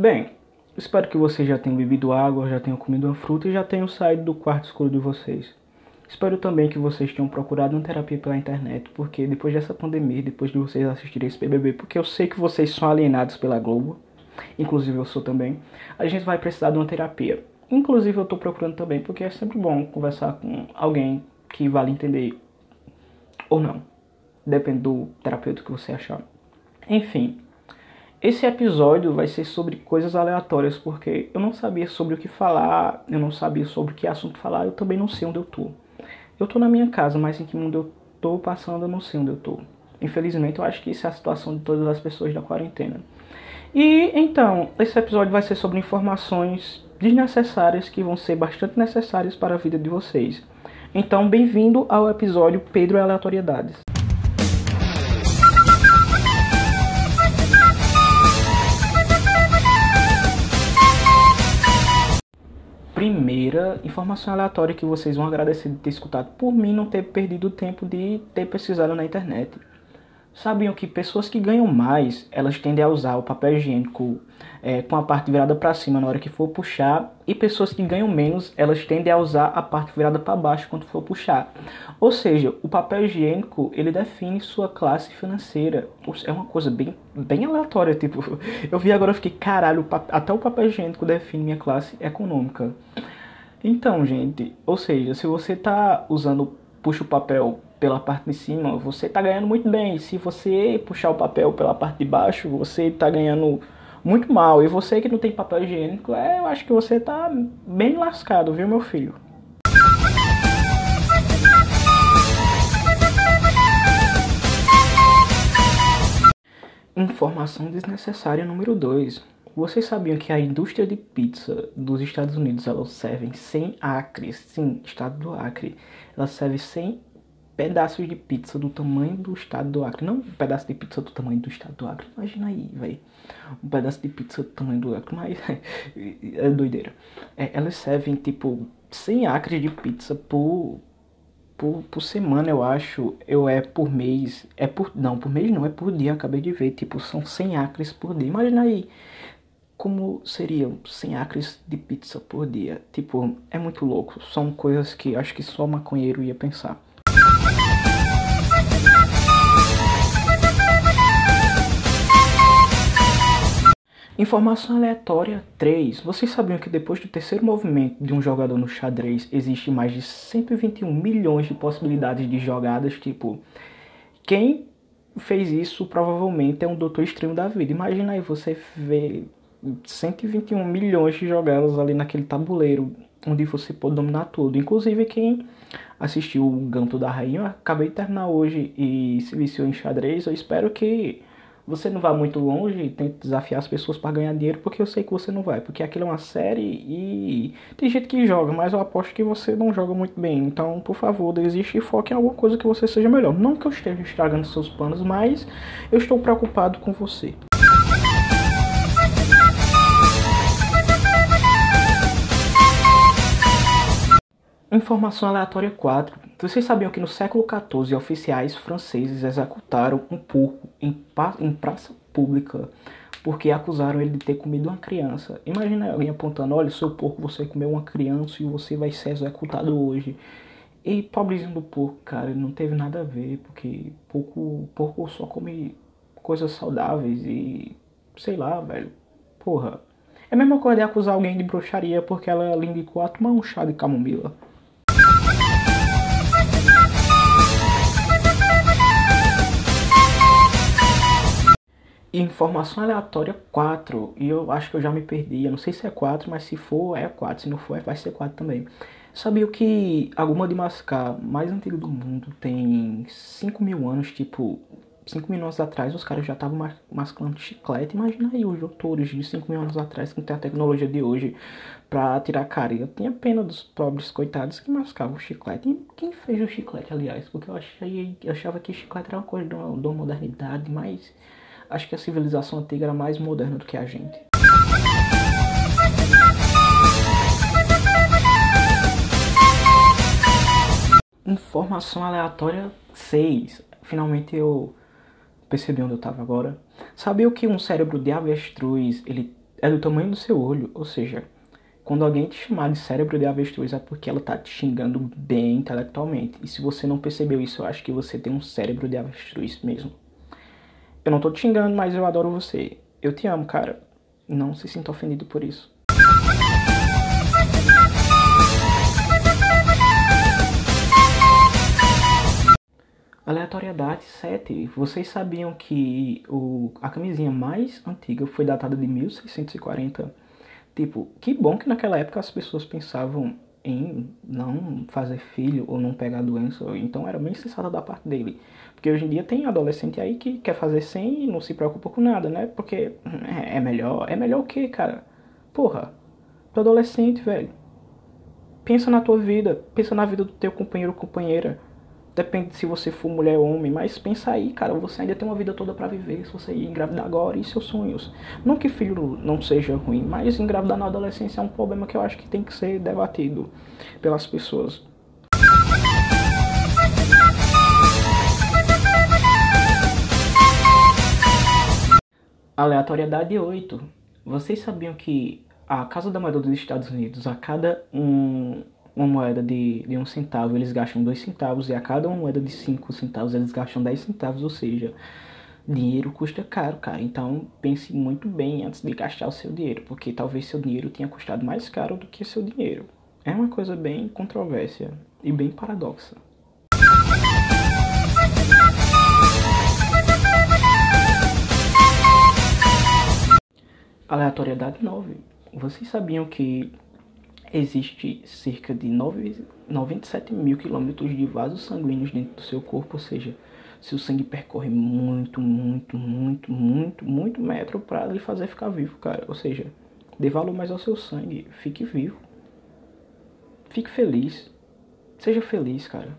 Bem, espero que vocês já tenham bebido água, já tenham comido uma fruta e já tenham saído do quarto escuro de vocês. Espero também que vocês tenham procurado uma terapia pela internet, porque depois dessa pandemia, depois de vocês assistirem esse BBB, porque eu sei que vocês são alienados pela Globo, inclusive eu sou também, a gente vai precisar de uma terapia. Inclusive eu tô procurando também, porque é sempre bom conversar com alguém que vale entender ou não. Depende do terapeuta que você achar. Enfim, esse episódio vai ser sobre coisas aleatórias, porque eu não sabia sobre o que falar, eu não sabia sobre que assunto falar, eu também não sei onde eu tô. Eu tô na minha casa, mas em que mundo eu tô passando, eu não sei onde eu tô. Infelizmente, eu acho que isso é a situação de todas as pessoas da quarentena. E então, esse episódio vai ser sobre informações desnecessárias que vão ser bastante necessárias para a vida de vocês. Então, bem-vindo ao episódio Pedro Aleatoriedades. Primeira informação aleatória que vocês vão agradecer de ter escutado por mim não ter perdido o tempo de ter pesquisado na internet. Sabiam que pessoas que ganham mais, elas tendem a usar o papel higiênico é, com a parte virada para cima na hora que for puxar, e pessoas que ganham menos, elas tendem a usar a parte virada para baixo quando for puxar. Ou seja, o papel higiênico, ele define sua classe financeira. É uma coisa bem, bem aleatória, tipo, eu vi agora e fiquei, caralho, até o papel higiênico define minha classe econômica. Então, gente, ou seja, se você tá usando puxa o papel pela parte de cima, você está ganhando muito bem. Se você puxar o papel pela parte de baixo, você está ganhando muito mal. E você que não tem papel higiênico, é, eu acho que você está bem lascado, viu, meu filho? Informação desnecessária número 2. Vocês sabiam que a indústria de pizza dos Estados Unidos elas servem 100 acres? Sim, estado do Acre. Ela serve 100 pedaços de pizza do tamanho do estado do Acre. Não um pedaço de pizza do tamanho do estado do Acre. Imagina aí, velho. Um pedaço de pizza do tamanho do Acre. Mas é doideira. É, elas servem tipo 100 acres de pizza por, por, por semana, eu acho. Eu é por mês. É por. Não, por mês não, é por dia. Acabei de ver. Tipo, são 100 acres por dia. Imagina aí como seriam 100 acres de pizza por dia? Tipo, é muito louco. São coisas que acho que só maconheiro ia pensar. Informação aleatória 3. Vocês sabiam que depois do terceiro movimento de um jogador no xadrez existe mais de 121 milhões de possibilidades de jogadas? Tipo, quem fez isso provavelmente é um doutor extremo da vida. Imagina aí você ver 121 milhões de jogadas ali naquele tabuleiro onde você pode dominar tudo. Inclusive quem assistiu o Ganto da Rainha, acabei de terminar hoje e se viciou em xadrez, eu espero que você não vá muito longe e tente desafiar as pessoas para ganhar dinheiro, porque eu sei que você não vai, porque aquilo é uma série e tem gente que joga, mas eu aposto que você não joga muito bem. Então, por favor, desiste e foque em alguma coisa que você seja melhor. Não que eu esteja estragando seus planos, mas eu estou preocupado com você. Informação aleatória 4. Vocês sabiam que no século XIV oficiais franceses executaram um porco em, em praça pública porque acusaram ele de ter comido uma criança. Imagina alguém apontando, olha, seu porco, você comeu uma criança e você vai ser executado hoje. E pobrezinho do porco, cara, não teve nada a ver, porque porco, porco só come coisas saudáveis e sei lá, velho. Porra. É a mesma coisa de acusar alguém de bruxaria porque ela lhe indicou a tomar um chá de camomila. Informação aleatória 4. E eu acho que eu já me perdi. Eu não sei se é 4, mas se for, é 4. Se não for, vai ser 4 também. Sabia que a goma de mascar mais antiga do mundo tem 5 mil anos? Tipo, 5 mil anos atrás os caras já estavam mascando chiclete. Imagina aí os doutores de 5 mil anos atrás que tem a tecnologia de hoje pra tirar cara. Eu tinha pena dos pobres coitados que mascavam chiclete. E quem fez o chiclete, aliás? Porque eu, achei, eu achava que chiclete era uma coisa uma modernidade, mas acho que a civilização antiga era mais moderna do que a gente. Informação aleatória 6. Finalmente eu percebi onde eu estava agora. Sabia que um cérebro de avestruz ele é do tamanho do seu olho, ou seja, quando alguém te chamar de cérebro de avestruz é porque ela tá te xingando bem intelectualmente. E se você não percebeu isso, eu acho que você tem um cérebro de avestruz mesmo. Eu não tô te xingando, mas eu adoro você. Eu te amo, cara. Não se sinta ofendido por isso. Aleatoriedade 7. Vocês sabiam que o, a camisinha mais antiga foi datada de 1640? Tipo, que bom que naquela época as pessoas pensavam em não fazer filho ou não pegar doença, então era bem sensata da parte dele. Porque hoje em dia tem adolescente aí que quer fazer sem e não se preocupa com nada, né? Porque é, é melhor. É melhor o quê, cara? Porra, tu adolescente, velho. Pensa na tua vida, pensa na vida do teu companheiro ou companheira. Depende se você for mulher ou homem, mas pensa aí, cara, você ainda tem uma vida toda para viver. Se você engravidar agora e seus sonhos. Não que filho não seja ruim, mas engravidar na adolescência é um problema que eu acho que tem que ser debatido pelas pessoas. Aleatoriedade 8. Vocês sabiam que a Casa da Moeda dos Estados Unidos, a cada um uma moeda de, de um centavo eles gastam dois centavos e a cada uma moeda de cinco centavos eles gastam dez centavos, ou seja, dinheiro custa caro, cara. Então pense muito bem antes de gastar o seu dinheiro, porque talvez seu dinheiro tenha custado mais caro do que seu dinheiro. É uma coisa bem controvérsia e bem paradoxa. Aleatoriedade 9. Vocês sabiam que existe cerca de 9, 97 mil quilômetros de vasos sanguíneos dentro do seu corpo, ou seja, seu sangue percorre muito, muito, muito, muito, muito metro para lhe fazer ficar vivo, cara. Ou seja, dê valor mais ao seu sangue, fique vivo. Fique feliz. Seja feliz, cara.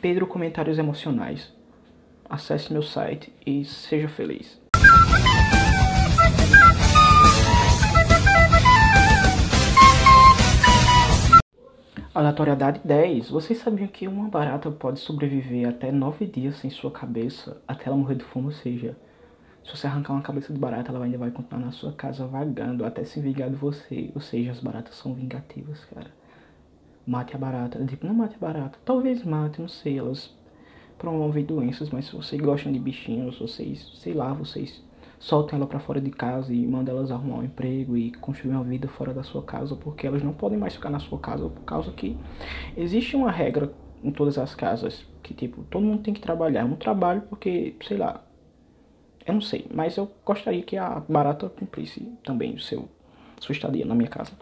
Pedro Comentários Emocionais. Acesse meu site e seja feliz. Aleatoriedade 10. Vocês sabiam que uma barata pode sobreviver até 9 dias sem sua cabeça até ela morrer de fome? Ou seja, se você arrancar uma cabeça de barata, ela ainda vai continuar na sua casa vagando até se vingar de você. Ou seja, as baratas são vingativas, cara. Mate a barata. Tipo, não mate a barata. Talvez mate, não sei. Elas promovem doenças, mas se vocês gostam de bichinhos, vocês, sei lá, vocês soltem ela para fora de casa e mandem elas arrumar um emprego e construir uma vida fora da sua casa, porque elas não podem mais ficar na sua casa por causa que existe uma regra em todas as casas que tipo todo mundo tem que trabalhar. Eu não trabalho porque sei lá, eu não sei, mas eu gostaria que a barata cumprisse também o seu sua estadia na minha casa.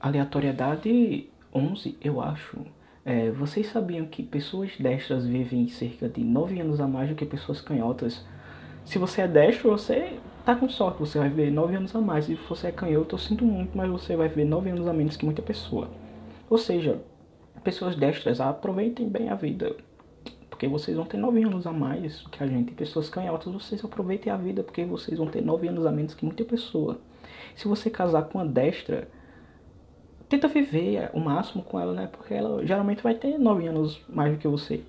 Aleatoriedade 11, eu acho. É, vocês sabiam que pessoas destras vivem cerca de 9 anos a mais do que pessoas canhotas? Se você é destro, você tá com sorte, você vai viver 9 anos a mais. Se você é canhoto, eu sinto muito, mas você vai viver 9 anos a menos que muita pessoa. Ou seja, pessoas destras, aproveitem bem a vida. Porque vocês vão ter 9 anos a mais que a gente. Pessoas canhotas, vocês aproveitem a vida porque vocês vão ter 9 anos a menos que muita pessoa. Se você casar com uma destra, tenta viver o máximo com ela, né? Porque ela geralmente vai ter 9 anos mais do que você.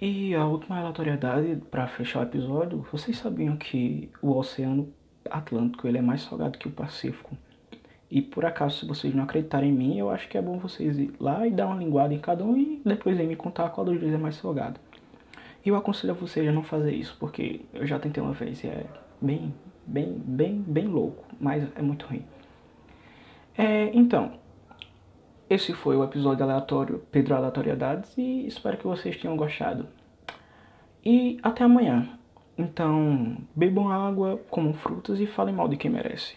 E a última aleatoriedade para fechar o episódio, vocês sabiam que o Oceano Atlântico ele é mais salgado que o Pacífico? E por acaso, se vocês não acreditarem em mim, eu acho que é bom vocês ir lá e dar uma linguada em cada um e depois me contar qual dos dois é mais salgado. E eu aconselho a você a não fazer isso, porque eu já tentei uma vez e é bem, bem, bem, bem louco, mas é muito ruim. É, então, esse foi o episódio aleatório Pedro Aleatoriedades e espero que vocês tenham gostado. E até amanhã. Então, bebam água, comam frutas e falem mal de quem merece.